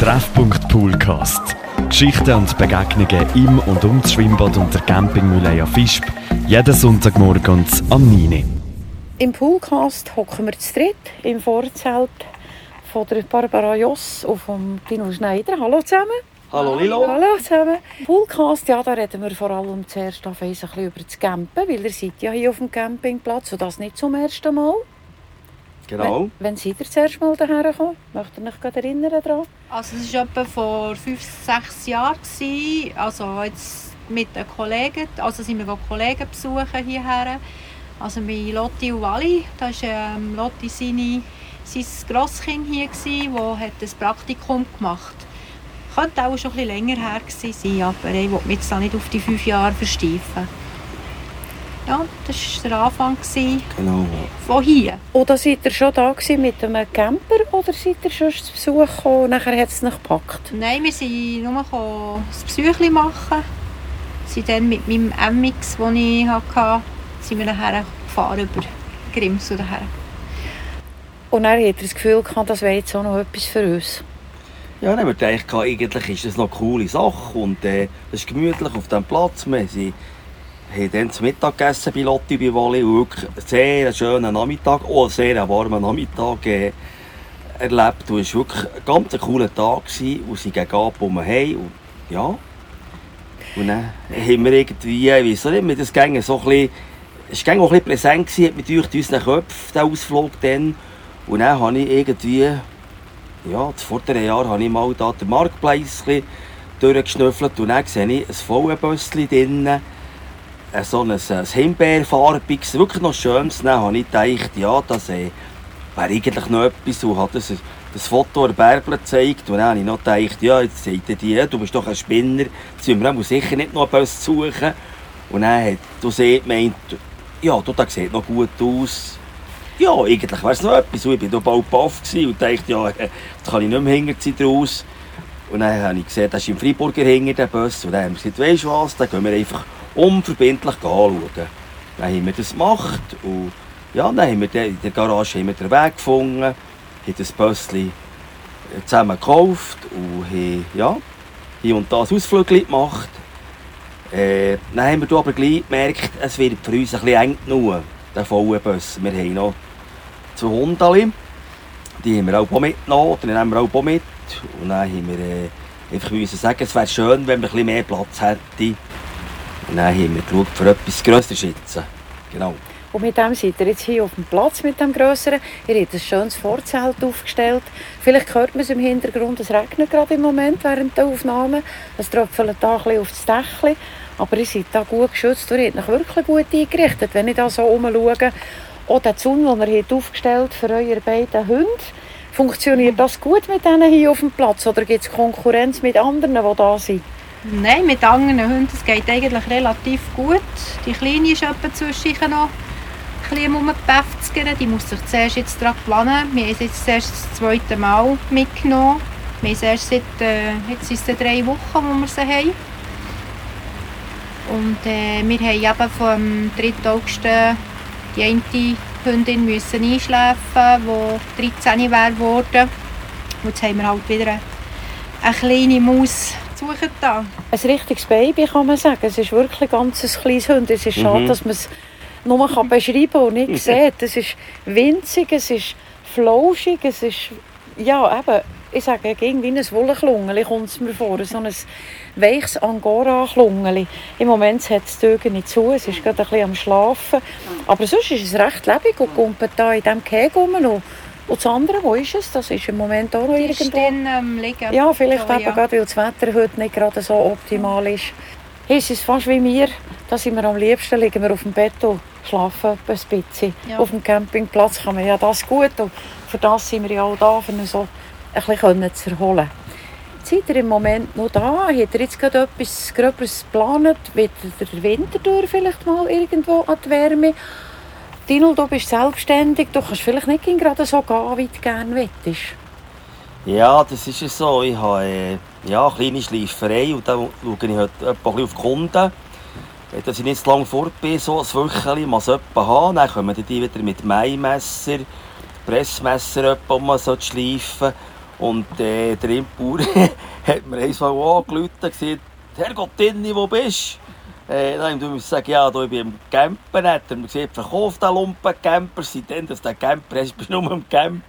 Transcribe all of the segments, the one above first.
Treffpunkt Poolcast. Geschichten und Begegnungen im und um das Schwimmbad und der Campingmühle Fischb. Jeden Sonntagmorgen am 9. Im Poolcast hocken wir zu dritt im Vorzelt von der Barbara Joss und von Dino Schneider. Hallo zusammen. Hallo Lilo. Hallo zusammen. Poolcast, ja, da reden wir vor allem zuerst auf ein bisschen über das Campen, weil ihr seid ja hier auf dem Campingplatz und das nicht zum ersten Mal. Genau. Wenn, wenn seid ihr das erste Mal hierher gekommen? Möchtet ihr euch gerade erinnern daran? Also es war etwa vor fünf, sechs Jahren. Gewesen. Also jetzt mit den Kollegen, also sind wir Kollegen besuchen hierher. Also mit Lotti und Wally. Da war ähm, Lotti seine, sein Grosskind hier, gewesen, das Praktikum gemacht hat. Könnte auch schon ein bisschen länger her gewesen sein, aber ich will mich jetzt nicht auf die fünf Jahre versteifen. Ja, das war der Anfang Genau. von hier. Oder seid ihr schon da mit einem Camper oder seid ihr schon zu Besuch gekommen und nachher hat es nicht gepackt? Nein, wir sind nur gekommen, ein Besuchchen machen. Sind dann mit meinem MX, den ich hatte, sind wir nachher gefahren über Grimms oder her. Und dann habt ihr das Gefühl gehabt, das wäre jetzt auch noch etwas für uns. Ja, dann haben wir gedacht, eigentlich ist das noch eine coole Sache und äh, das ist gemütlich auf diesem Platz. Wir sind, haben dann zu Mittag gegessen bei Lotti, bei Wally und einen sehr schönen Nachmittag, auch einen sehr warmen Nachmittag äh, erlebt. Und es war wirklich ein ganz cooler Tag gewesen, und sie gegen Abend um und ja. Und dann haben wir irgendwie, ich weiss auch nicht, wir das ging so ein bisschen, es war auch ein bisschen präsent mit durch unseren Köpfen, der Ausflug dann. Und dann habe ich irgendwie ja, das vordere Jahr habe ich mal da den Marktplatz durchgeschnüffelt und dann sehe ich ein VW-Bösschen drinnen, äh, so ein, ein Himbeerfarbiges, wirklich noch schönes. Dann habe ich gedacht, ja, das äh, wäre eigentlich noch etwas und habe das, das Foto der Bärbel gezeigt und dann habe ich noch gedacht, ja, jetzt sagt die, du bist doch ein Spinner, jetzt müssen wir sicher nicht noch Bus suchen. Und dann hat du sie gemeint, ja, du, das sieht noch gut aus. Ja, eigentlich wäre es noch etwas. Und ich war bald baff und dachte, ja, äh, jetzt kann ich nicht mehr hinterziehen draus. Und dann habe ich gesehen, das ist im Freiburger hinter der Bus. Und dann haben wir gesagt, weisst du was, dann gehen wir einfach unverbindlich anschauen. Dann haben wir das gemacht. Und ja, dann haben wir in der Garage haben wir den Weg gefunden, haben das Bösschen zusammen gekauft und haben ja, hier und da ein Ausflug gemacht. Äh, dann haben wir aber gleich gemerkt, es wird für uns ein bisschen eng genug, der VW-Bus. Wir haben noch zwei Hunde, die haben wir auch mitgenommen, dann nehmen wir auch mit. Und dann haben wir äh, einfach sagen, es wäre schön, wenn wir ein bisschen mehr Platz hätten. Und dann haben wir geschaut, für etwas Grösseres jetzt. Genau. Und mit dem seid ihr jetzt hier auf dem Platz mit dem Grösseren. Ihr habt ein schönes Vorzelt aufgestellt. Vielleicht hört man es im Hintergrund, es regnet gerade im Moment während der Aufnahme. Es tröpfelt da ein bisschen auf das Dächli. Aber ihr seid da gut geschützt. Ihr habt wirklich gut eingerichtet. Wenn ich da so umschaue, auch der Zaun, den ihr habt aufgestellt für eure beiden Hunde, funktioniert das gut mit denen hier auf dem Platz? Oder gibt es Konkurrenz mit anderen, die da sind? Nein, mit anderen Hunden es geht eigentlich relativ gut. Die Kleine ist etwa zwischen noch ein bisschen. Die muss sich zuerst jetzt daran gewöhnen. Wir haben sie jetzt erst das zweite Mal mitgenommen. Wir haben erst seit, äh, jetzt sind es drei Wochen, wo wir sie haben. Und äh, wir haben eben vom 3. August die eine Hündin müssen einschläfen, die 13 wäre geworden. Und jetzt haben wir halt wieder eine, eine kleine Maus suchen da. Ein richtiges Baby kann man sagen. Es ist wirklich ein ganz kleines Hund. Es ist schade, Mhm. dass man es nur kann beschreiben und nicht sieht. Es ist winzig, es ist flauschig, es ist, ja eben, ich sage irgendwie ein Wollenklungeli kommt es mir vor. So ein weiches Angora-Klungeli. Im Moment hat es die Augen nicht zu, es ist gerade ein bisschen am Schlafen. Aber sonst ist es recht lebendig und kommt da in diesem Gehege rum. Und, das andere, wo ist es? Das ist im Moment auch noch Die irgendwo. dann ähm, liegen. Ja, vielleicht So, eben ja. gerade, weil das Wetter heute nicht gerade so optimal ist. Hey, es ist fast wie wir. Da sind wir am liebsten, liegen wir auf dem Bett und schlafen ein bisschen. Ja. Auf dem Campingplatz kann man ja das gut. Und für das sind wir ja auch da, um uns so ein bisschen zu erholen. Seid ihr im Moment noch da? Habt ihr jetzt gerade etwas Gröberes geplant? Wird der Winter durch vielleicht mal irgendwo an die Wärme? Dino, du bist selbstständig. Du kannst vielleicht nicht gerade so gehen, wie du gerne möchtest. Ja, das ist es so. Ich habe äh, ja, eine kleine Schleiferei und da schaue ich heute etwa auf die Kunden. Dass ich nicht zu lange fort bin, so ein Wöchchen so etwa haben. Dann kommen die wieder mit Maimesser, Pressmesser um mal so zu schleifen. Und äh, der Impur hat mir einmal angerufen und gesagt, Herrgott, wo bist du? Äh, dann ich sagen, ja, da, ich bin im Campen. Hat er mir gesagt, verkauf den Lumpen Camper. Seitdem, dass den Camper hast, bist du nur im Campen.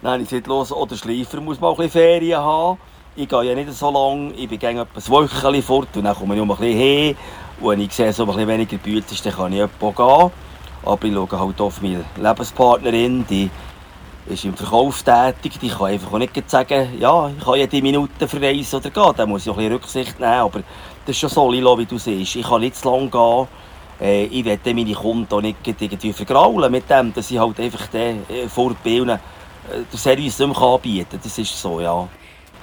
Dann habe ich gesagt, los, oh, der Schleifer muss mal ein bisschen Ferien haben. Ich gehe ja nicht so lange, ich bin gerne etwas Wöchchen fort und dann komme ich um ein bisschen hin. Und wenn ich sehe, so ein bisschen weniger Büte ist, dann kann ich etwa gehen. Aber ich schaue halt auf meine Lebenspartnerin, die ist im Verkauf tätig. Die kann einfach auch nicht sagen, ja, ich kann jede Minute verreisen oder gehen. Da muss ich auch ein bisschen Rücksicht nehmen. Aber das ist schon so, Lilo, wie du siehst. Ich kann nicht zu lange gehen. Äh, ich werde meine Kunden nicht irgendwie vergraulen mit dem, dass ich halt einfach den äh, Vorbilden äh, den Service nicht mehr anbieten kann. Das ist so, ja.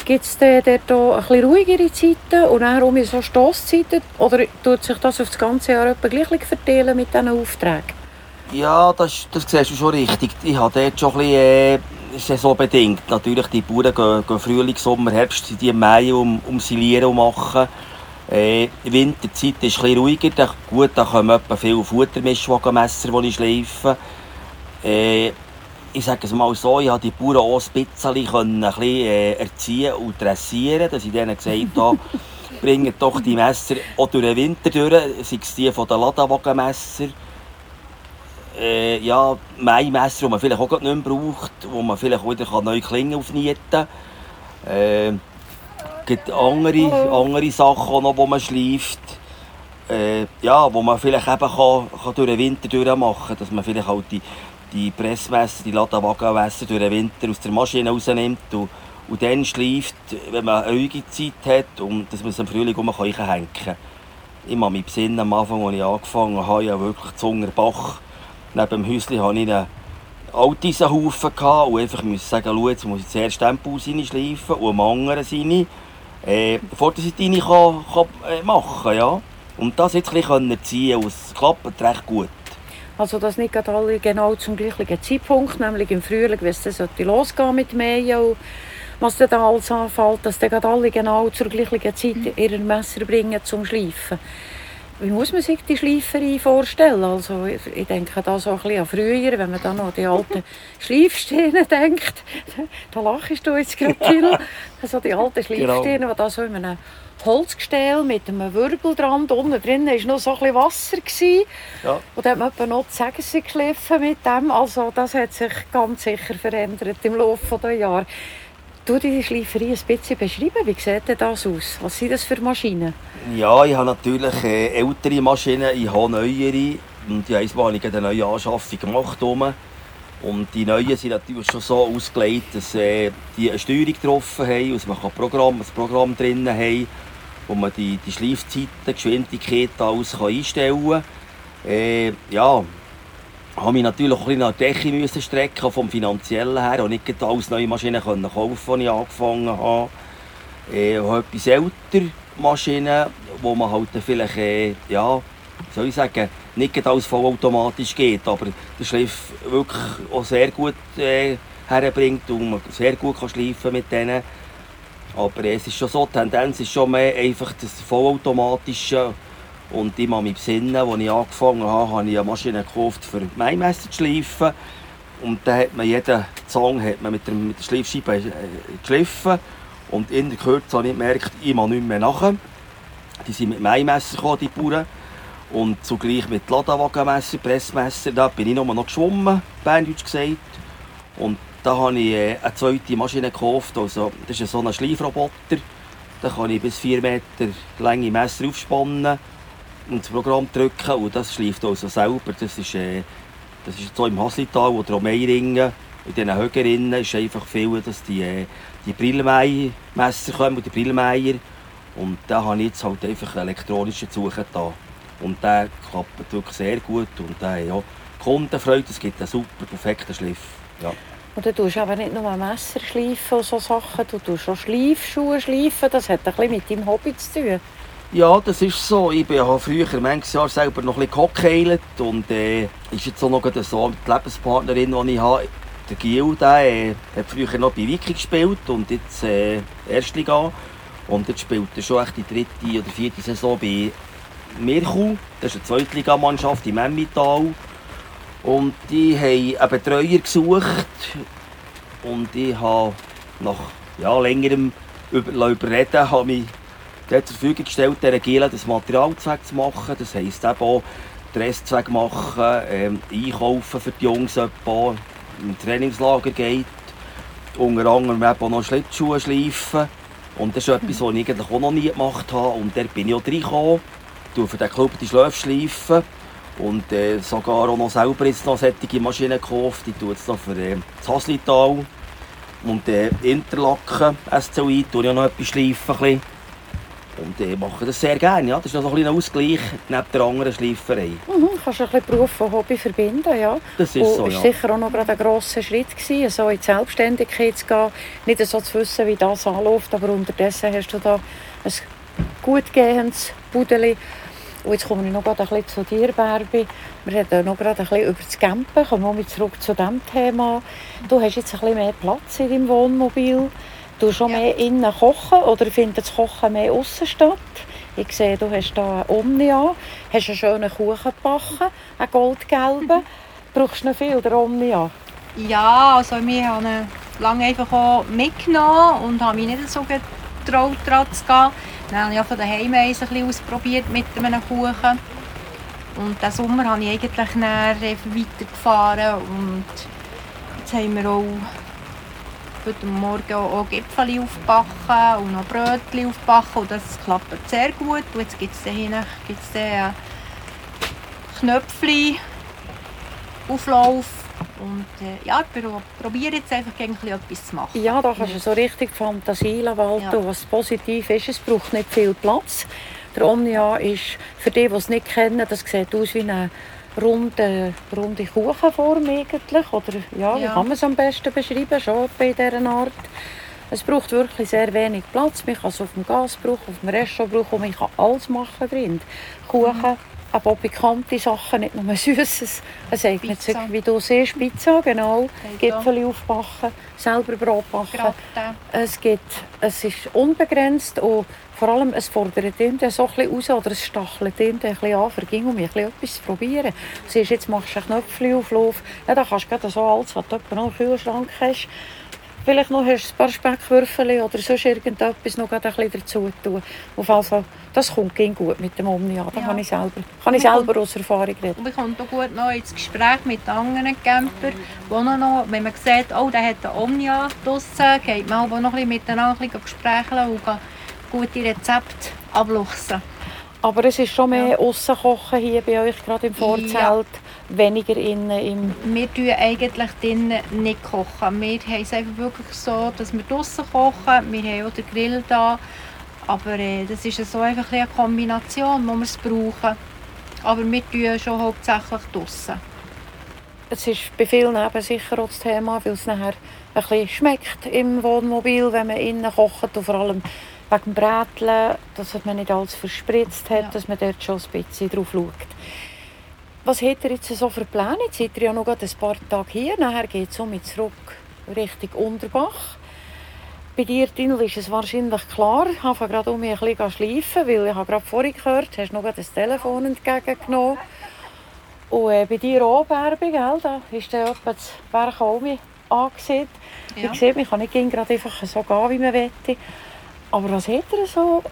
Gibt es auch ein bisschen ruhigere Zeiten und dann um so Stosszeiten? Oder tut sich das auf das ganze Jahr gleich verteilen mit diesen Aufträgen? Ja, das, das siehst du schon richtig. Ich habe dort schon ein bisschen äh, saisonbedingt. Natürlich, die Bauern gehen, gehen Frühling, Sommer, Herbst die im Mai um, umsilieren und machen. Äh, Winterzeit ist bisschen ruhiger. Da, gut, da kommen etwa viele Futtermischwagenmesser, die ich schleife. Äh, ich sage es mal so, ich konnte die Bauern auch ein bisschen, ein bisschen äh, erziehen und dressieren, dass ich denen gesagt habe, bringen doch die Messer auch durch den Winter durch, sei es die von den Ladenwagenmesser, äh, ja, Maimesser, die man vielleicht auch nicht mehr braucht, wo man vielleicht wieder neue Klingen aufnieten kann. Äh, es gibt andere, andere Sachen noch, die man schleift. Äh, ja, wo man vielleicht eben kann, kann durch den Winter durchmachen kann, dass man vielleicht halt die die Pressmesser, die Ladenwagenmesser durch den Winter aus der Maschine rausnimmt und, und dann schleift, wenn man eine ruhige Zeit hat, und dass man es im Frühling um kann. Ich kann mich besinnen, am Anfang, als ich angefangen habe, ja wirklich zu Ungerbach. Neben dem Häuschen hatte ich einen Alteisenhaufen und einfach musste sagen, schau, jetzt muss ich zuerst Tempo schleifen und am anderen seine, äh, bevor ich kann, kann, äh, machen ja. Und das jetzt ein bisschen ziehen und es klappt recht gut. Also dass nicht alle genau zum gleichen Zeitpunkt, nämlich im Frühling, wenn es dann losgehen mit Mähen was dann alles anfällt, dass dann alle genau zur gleichen Zeit ihre Messer bringen zum Schleifen. Wie muss man sich die Schleiferei vorstellen? Also ich denke da so ein bisschen an früher, wenn man dann noch an die alten Schleifsteine denkt. Da lachst du jetzt gerade viel. Also die alten Schleifsteine, genau. die da so in einem Holzgestell mit einem Wirbel dran. Unten drin war noch so ein bisschen Wasser. Ja. Und dann hat man noch die Säge geschliffen mit dem. Also das hat sich ganz sicher verändert im Laufe der Jahre. Du die Schleiferei ein bisschen beschreiben. Wie sieht das aus? Was sind das für Maschinen? Ja, ich habe natürlich äh, ältere Maschinen, ich habe neuere. Und ich habe eine neue Anschaffung gemacht. Und die neuen sind natürlich schon so ausgelegt, dass äh, die eine Steuerung getroffen haben, dass man ein Programm, ein Programm drin haben wo man die, die Schleifzeiten, die Geschwindigkeit alles einstellen kann. Äh, ja, habe mich natürlich auch ein bisschen an die Decke strecken, vom finanziellen her, und nicht alles neue Maschinen können kaufen, als ich angefangen habe. Äh, ich habe etwas ältere Maschinen, wo man halt vielleicht, äh, ja, soll ich sagen, nicht alles vollautomatisch geht, aber der Schleif wirklich auch sehr gut äh, herbringt und man sehr gut kann schleifen mit denen. Aber es ist schon so, die Tendenz ist schon mehr einfach das Vollautomatische. Und ich kann mich besinnen, als ich angefangen habe, habe ich eine Maschine gekauft, für Maimesser zu schleifen. Und dann hat man jeden man mit, der, Schleifscheibe äh, geschliffen. Und in der Kürze habe ich gemerkt, ich mache nicht mehr nachher. Die sind mit Maimesser gekommen, die Bauern. Und zugleich mit Ladenwagenmesser, Pressmesser. Da bin ich nur noch geschwommen, Berndeutsch gesagt. Und da habe ich äh, eine zweite Maschine gekauft. Also, das ist so ein Schleifroboter. Da kann ich bis 4 Meter lange Messer aufspannen und das Programm drücken. Und das schleift also selber. Das ist, äh, das ist so im Haslital oder am Meiringen. In diesen Högerinnen ist einfach viel, dass die, äh, die Brillmeier-Messer kommen, die Brillmeier. Und da habe ich jetzt halt einfach elektronischen Suchen da. Und der klappt wirklich sehr gut. Und der ja Kundenfreude. Es gibt einen super perfekten Schliff. Ja. Und du tust aber nicht nur Messer schleifen und so Sachen, du tust auch Schleifschuhe schleifen. Das hat ein bisschen mit deinem Hobby zu tun. Ja, das ist so. Ich habe früher manches Jahr selber noch ein bisschen gehockt und äh, ist jetzt auch noch so die Lebenspartnerin, die ich habe. Der Gil, der äh, hat früher noch bei Wiki gespielt und jetzt äh, Erstliga. Und jetzt spielt er schon echt die dritte oder vierte Saison bei Mirchu. Das ist eine Zweitligamannschaft im Emmental. Und die haben einen Betreuer gesucht. Und ich habe nach ja, längerem über, überreden habe ich zur Verfügung gestellt, dieser Gila das Materialzweck zu machen. Das heisst eben auch, den Restzweck machen, ähm, einkaufen für die Jungs, etwa, im Trainingslager geht. Unter anderem eben auch noch Schlittschuhe schleifen. Und das ist etwas, was ich eigentlich auch noch nie gemacht habe. Und da bin ich auch reingekommen. Ich für den Club die Schläfe schleifen. Und äh, sogar auch noch selber jetzt noch solche Maschinen gekauft. Ich tue jetzt noch für äh, das Haslital. Und äh, Interlaken, SCI, tue ich auch noch etwas schleifen. Und ich mache das sehr gerne. Ja. Das ist noch ein kleiner Ausgleich neben der anderen Schleiferei. Mhm, kannst du ein bisschen Beruf und Hobby verbinden, ja. Das ist so, ja. sicher auch noch gerade ein grosser Schritt gewesen, so in die Selbstständigkeit zu gehen. Nicht so zu wissen, wie das anläuft, aber unterdessen hast du da ein gut gehendes Budeli. Und jetzt komme ich noch gerade ein bisschen zu dir, Barbie. Wir reden noch gerade ein bisschen über das Campen. Kommen wir zurück zu diesem Thema. Du hast jetzt ein bisschen mehr Platz in deinem Wohnmobil. Du schon ja. mehr innen kochen oder findet das Kochen mehr außen statt? Ich sehe, du hast hier eine Omnia, hast einen schönen Kuchen gebacken, einen goldgelben. Brauchst du noch viel, der Omnia? Ja, also wir haben ihn lange einfach auch mitgenommen und haben mich nicht so getraut, daran zu gehen. Dann habe ich von daheim ein bisschen ausprobiert mit einem Kuchen. Und diesen Sommer habe ich eigentlich weitergefahren und jetzt haben wir auch heute Morgen auch Gipfel aufbacken und noch Brötchen aufbacken und das klappt sehr gut. Und jetzt gibt es hier gibt's den Knöpfchen, Auflauf und äh, ja, ich probiere jetzt einfach ein etwas zu machen. Ja, da kannst du so richtig Fantasie walten. Ja. Was positiv ist, es braucht nicht viel Platz. Der Omnia ist, für die, die es nicht kennen, das sieht aus wie eine runde, runde Kuchenform eigentlich. Oder ja, wie kann man es am besten beschreiben? Schon bei dieser Art. Es braucht wirklich sehr wenig Platz. Man kann es auf dem Gas brauchen, auf dem Restaurant brauchen und man kann alles machen drin. Kuchen. Aber auch bekannte Sachen, nicht nur Süßes. Es eignet sich, wie du siehst, Pizza, genau. Gipfel aufbacken, selber Brot backen. Es, gibt, es ist unbegrenzt und vor allem, es fordert ihn so ein raus oder es stachelt ihn ein bisschen an, verging, um etwas zu probieren. Siehst, jetzt machst du einen Knöpfchen Ja, da kannst du so alles, was du noch im Kühlschrank hast. Vielleicht noch hast du ein paar Speckwürfel oder sonst irgendetwas noch ein bisschen dazu tun. Auf also, das kommt gut mit dem Omnia. Da ja. kann ich selber, kann ich selber aus Erfahrung reden. Und man kommt auch gut noch ins Gespräch mit anderen Campern, wo noch, wenn man sieht, oh, der hat einen Omnia draussen, geht man auch noch ein bisschen miteinander Gespräche und gute Rezepte abluchsen. Aber es ist schon mehr ja. Aussenkochen hier bei euch, gerade im Vorzelt, ja. Weniger innen im... Wir kochen eigentlich drinnen nicht. Kochen. Wir haben es einfach wirklich so, dass wir draussen kochen. Wir haben auch den Grill da. Aber äh, das ist so einfach eine Kombination, wo wir es brauchen. Aber wir kochen schon hauptsächlich draussen. Es ist bei vielen eben sicher auch das Thema, weil es nachher ein bisschen schmeckt im Wohnmobil, wenn man innen kocht und vor allem wegen dem Bräteln, dass man nicht alles verspritzt hat, ja. dass man dort schon ein bisschen drauf schaut. Was hat ihr jetzt so für Pläne? Jetzt seid ihr ja noch ein paar Tage hier, nachher geht es um zurück Richtung Unterbach. Bei dir, Dinel, ist es wahrscheinlich klar. Ich habe gerade um mich ein bisschen schleifen, weil ich habe gerade vorhin gehört, hast du noch das Telefon entgegengenommen. Und äh, bei dir auch, Bärbe, gell? da ist dann etwa das Berg angesehen. Ja. Ich sehe, man kann nicht gerade einfach so gehen, wie man möchte. Aber was hat er so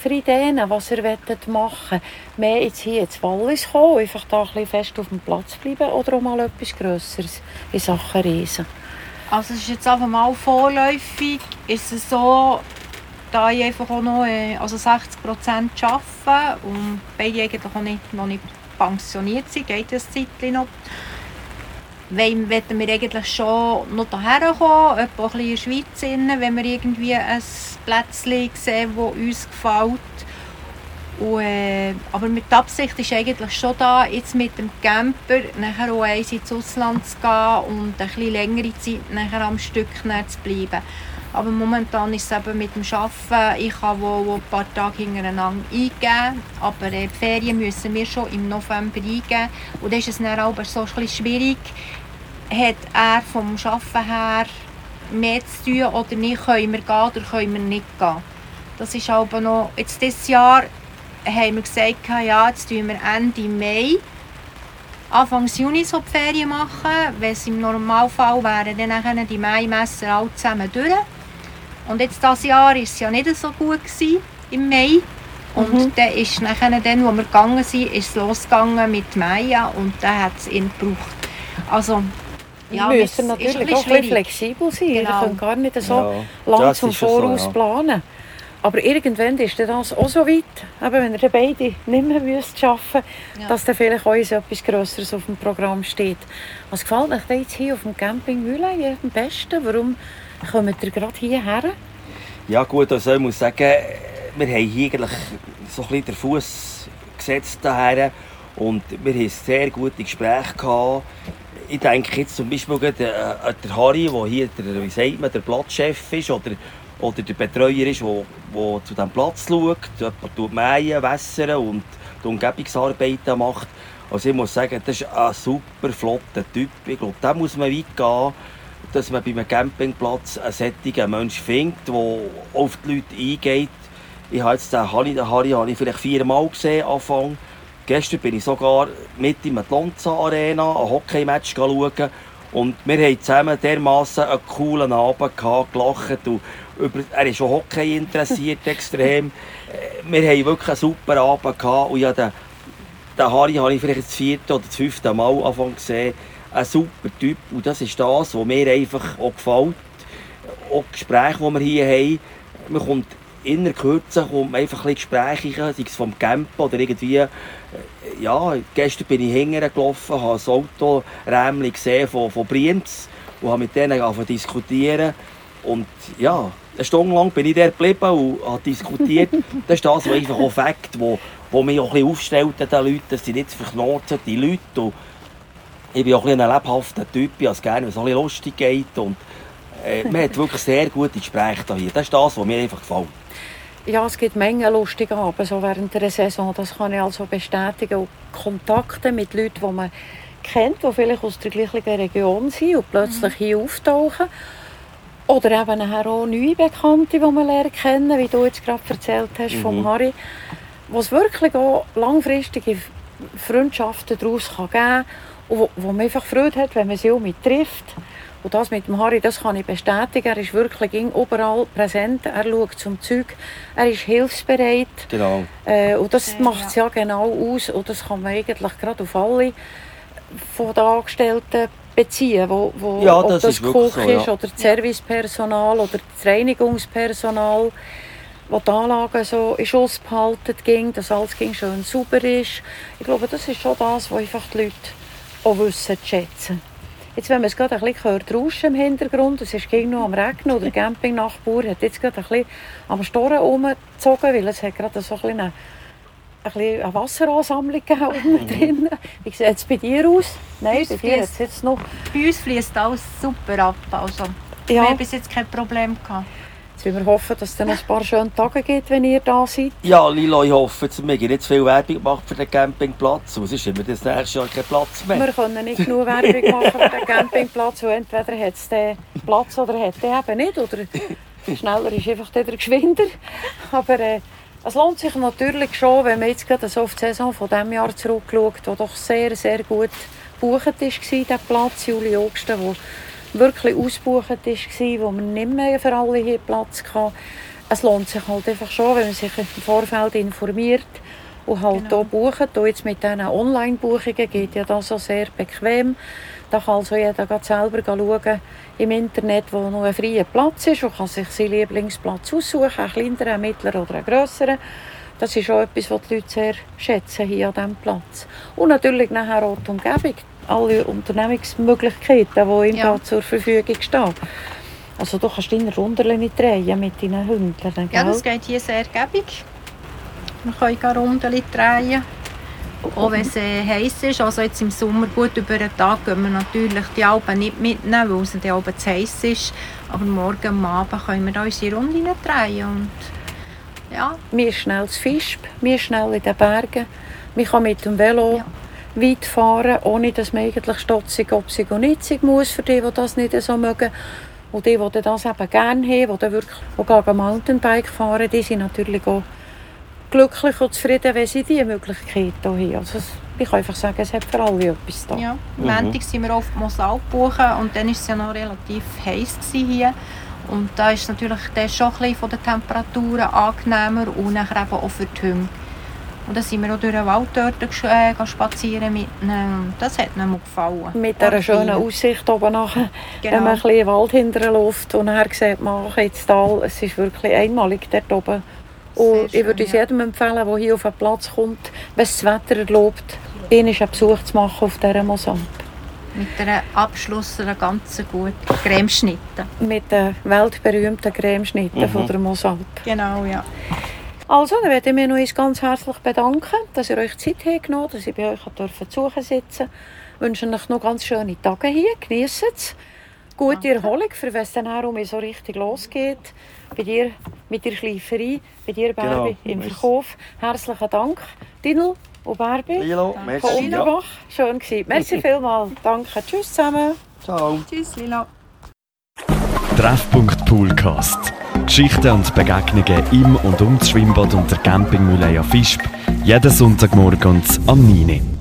für Ideen, was er machen. Mehr jetzt hier ins Wallis kommen, einfach da ein fest auf dem Platz bleiben oder auch mal etwas Grösseres in Sachen Reisen? Also es ist jetzt einfach mal vorläufig, ist es so, da ich einfach auch noch äh, also 60 Prozent arbeite und beide eigentlich auch nicht, noch nicht pensioniert sind, geht das Zeitchen noch wollen wir eigentlich schon noch hierher kommen, etwa in der Schweiz, wenn wir irgendwie ein Plätzchen sehen, das uns gefällt. Und, äh, aber mit Absicht ist eigentlich schon da, jetzt mit dem Camper nachher auch eins ins Ausland zu gehen und ein bisschen längere Zeit nachher am Stück zu bleiben. Aber momentan ist es eben mit dem Arbeiten, ich kann wo, wo ein paar Tage hintereinander eingeben, aber äh, die Ferien müssen wir schon im November eingeben. Und dann ist es dann aber so ein bisschen schwierig, hat er vom Arbeiten her mehr zu tun oder nicht, können wir gehen oder können wir nicht gehen. Das ist aber noch, jetzt dieses Jahr haben wir gesagt, ja, jetzt tun wir Ende Mai, Anfang Juni so die Ferien machen. Wenn es im Normalfall wären, dann die Mai-Messer alle zusammen durch. Und jetzt dieses Jahr war es ja nicht so gut gewesen, im Mai. Und Mhm. dann ist nachher, dann, wo wir gegangen sind, ist es losgegangen mit Maya und dann hat es ihn gebraucht. Also, ja, wir müssen ist natürlich ein auch ein bisschen schwierig. flexibel sein. Wir Genau. können gar nicht so Ja, lang zum ja so, Voraus ja. planen. Aber irgendwann ist das auch so weit, eben, wenn ihr beide nicht mehr müsst arbeiten müsst, Ja. dass dann vielleicht auch etwas Grösseres auf dem Programm steht. Was gefällt euch jetzt hier auf dem Camping Mühle am besten? Warum kommt ihr gerade hierher? Ja gut, also ich muss sagen, wir haben hier eigentlich so ein den Fuß gesetzt daher und wir haben sehr gute Gespräche gehabt. Ich denke jetzt zum Beispiel an der Harry, der hier der, wie sagt man, der Platzchef ist oder, oder der Betreuer ist, der, der zu diesem Platz schaut, jemand tut mähen, wässern und die Umgebungsarbeiten macht. Also ich muss sagen, das ist ein super flotter Typ. Ich glaube, da muss man weit gehen dass man bei einem Campingplatz einen solchen Menschen findet, der auf die Leute eingeht. Ich habe jetzt den Harry, den Harry habe ich vielleicht viermal gesehen, Anfang. Gestern bin ich sogar mit in der Lonza Arena ein Hockeymatch schauen. Und wir haben zusammen dermassen einen coolen Abend gehabt, gelacht. Und über, er ist schon Hockey interessiert, extrem. Wir haben wirklich einen super Abend gehabt. Und ja, den, den Harry habe ich vielleicht das vierte oder das fünfte Mal Anfang gesehen. Ein super Typ. Und das ist das, was mir einfach auch gefällt. Auch die Gespräche, die wir hier haben. Man kommt in der Kürze kommt man einfach ein Gespräche rein, sei es vom Camp oder irgendwie. äh, Ja, gestern bin ich hinterher gelaufen, habe ein Autorämchen gesehen von, von Brienz und habe mit denen angefangen zu diskutieren. Und ja, eine Stunde lang bin ich dort geblieben und habe diskutiert. das ist das, was einfach auch Fakt, wo, wo mich auch ein bisschen aufstellt den Leuten, dass sie nicht verknoten, die Leute. Und ich bin auch ein, ein lebhafter Typ, ich gerne, wenn es ein bisschen lustig geht. Und, äh, man hat wirklich sehr gute Gespräche hier. Das ist das, was mir einfach gefällt. Ja, es gibt Mengen lustige Abende so während der Saison. Das kann ich also bestätigen. Und Kontakte mit Leuten, die man kennt, die vielleicht aus der gleichen Region sind und plötzlich hier auftauchen. Oder eben auch neue Bekannte, die man lernen kennen, wie du jetzt gerade erzählt hast vom Mhm. Harry. Wo es wirklich auch langfristige Freundschaften daraus kann geben kann und wo, wo man einfach Freude hat, wenn man sie auch mit trifft. Und das mit dem Harry, das kann ich bestätigen. Er ist wirklich überall präsent. Er schaut zum Zeug. Er ist hilfsbereit. Genau. Äh, und das Sehr, macht es ja genau aus. Und das kann man eigentlich gerade auf alle von den Angestellten beziehen. Wo, wo, Ja, ob das das ist wirklich Koch so, ja. ist oder das Servicepersonal oder das Reinigungspersonal wo die Anlage so in Schuss behalten ging, dass alles ging schön sauber ist. Ich glaube, das ist schon das, was einfach die Leute auch wissen zu schätzen. Jetzt, wenn man es gerade ein bisschen hört, rauschen im Hintergrund, es ist gegen noch am Regnen oder der Campingnachbar hat jetzt gerade ein bisschen am Storen herumgezogen, weil es hat gerade so ein bisschen eine, ein bisschen eine Wasseransammlung gegeben unten drin. Wie sieht es bei dir aus? Nein, bei dir hat es jetzt noch... Bei uns fließt alles super ab. Also, Wir Ja, haben bis jetzt kein Problem gehabt. Jetzt wollen wir hoffen, dass es dann noch ein paar schöne Tage gibt, wenn ihr da seid. Ja, Lilo, ich hoffe, jetzt, wir nicht zu viel Werbung gemacht für den Campingplatz. Und sonst haben wir das nächstes Jahr keinen Platz mehr. Wir können nicht genug Werbung machen für den Campingplatz, weil entweder hat es den Platz oder hat den eben nicht. Oder schneller ist einfach der geschwinder. Aber äh, es lohnt sich natürlich schon, wenn man jetzt gerade so auf die Saison von diesem Jahr zurückschaut, wo doch sehr, sehr gut gebucht war, der Platz, Juli, August, wo wirklich ausgebucht war, wo man nicht mehr für alle hier Platz hatte. Es lohnt sich halt einfach schon, wenn man sich im Vorfeld informiert und halt Genau. hier buchen. Hier jetzt mit diesen Online-Buchungen geht ja das auch sehr bequem. Da kann also jeder selber schauen im Internet, wo noch ein freier Platz ist und kann sich seinen Lieblingsplatz aussuchen, einen kleineren, einen mittleren oder einen grösseren. Das ist auch etwas, was die Leute sehr schätzen hier an diesem Platz. Und natürlich nachher auch die Umgebung, alle Unternehmungsmöglichkeiten, die ihm Ja. da zur Verfügung stehen. Also du kannst deine Runderchen nicht drehen mit deinen Hündlern, Ja, gell? das geht hier sehr. Wir können gar Runden drehen. Auch wenn es äh, heiß ist, also jetzt im Sommer gut über den Tag gehen wir natürlich die Alpen nicht mitnehmen, weil es dann Alpen zu heiß ist. Aber morgen am Abend können wir da unsere Runden drehen. Und ja, Mir ist schnell zu Fisch, mir ist schnell in den Bergen. Man kann mit dem Velo Ja. Weit fahren, ohne dass man eigentlich stotzig, obsig und nitzig muss, für die, die das nicht so mögen. Und die, die das eben gerne haben, die wirklich auch Mountainbike fahren, die sind natürlich auch glücklich und zufrieden, wenn sie diese Möglichkeit hier haben. Also ich kann einfach sagen, es hat für alle etwas da. ja. Mhm. Montag sind wir auf Mosalp buchen und dann war es ja noch relativ heiß hier. Und da ist natürlich der schon ein bisschen von den Temperaturen angenehmer und nachher eben auch für die Hunde. Und dann sind wir auch durch den Wald dort äh, spazieren mit ihnen. Das hat ihnen gefallen. Mit dieser schönen Aussicht oben nachher, Genau. wenn man ein bisschen Wald hinterher läuft und dann sieht man ins Tal. Es ist wirklich einmalig dort oben. Und Sehr ich würde schön, es ja. jedem empfehlen, der hier auf den Platz kommt, wenn es das Wetter erlaubt, einen Besuch zu machen auf dieser Mosamp. Mit einem Abschluss einer ganz guten Cremeschnitte. Mit den weltberühmten Cremeschnitten Mhm. von der Mosamp. Genau, ja. Also, dann möchte ich mich noch ganz herzlich bedanken, dass ihr euch Zeit habt genommen dass ich bei euch durfte zu Suchen sitzen Ich wünsche euch noch ganz schöne Tage hier. Genießt es. Gute Erholung, für wenn es dann auch um so richtig losgeht. Bei dir mit der Schleiferei, bei dir, Bärbi, Genau. im. Verkauf. Herzlichen Dank, Dinel und Bärbi Lilo, von merci. Ja. Unterbach. Schön gewesen. Merci vielmals. Danke. Tschüss zusammen. Ciao. Tschüss, Lila. Treffpunkt Poolcast. Geschichten und Begegnungen im und um das Schwimmbad und der Campingmühle Fisp. Jeden Sonntagmorgen am 9. Uhr.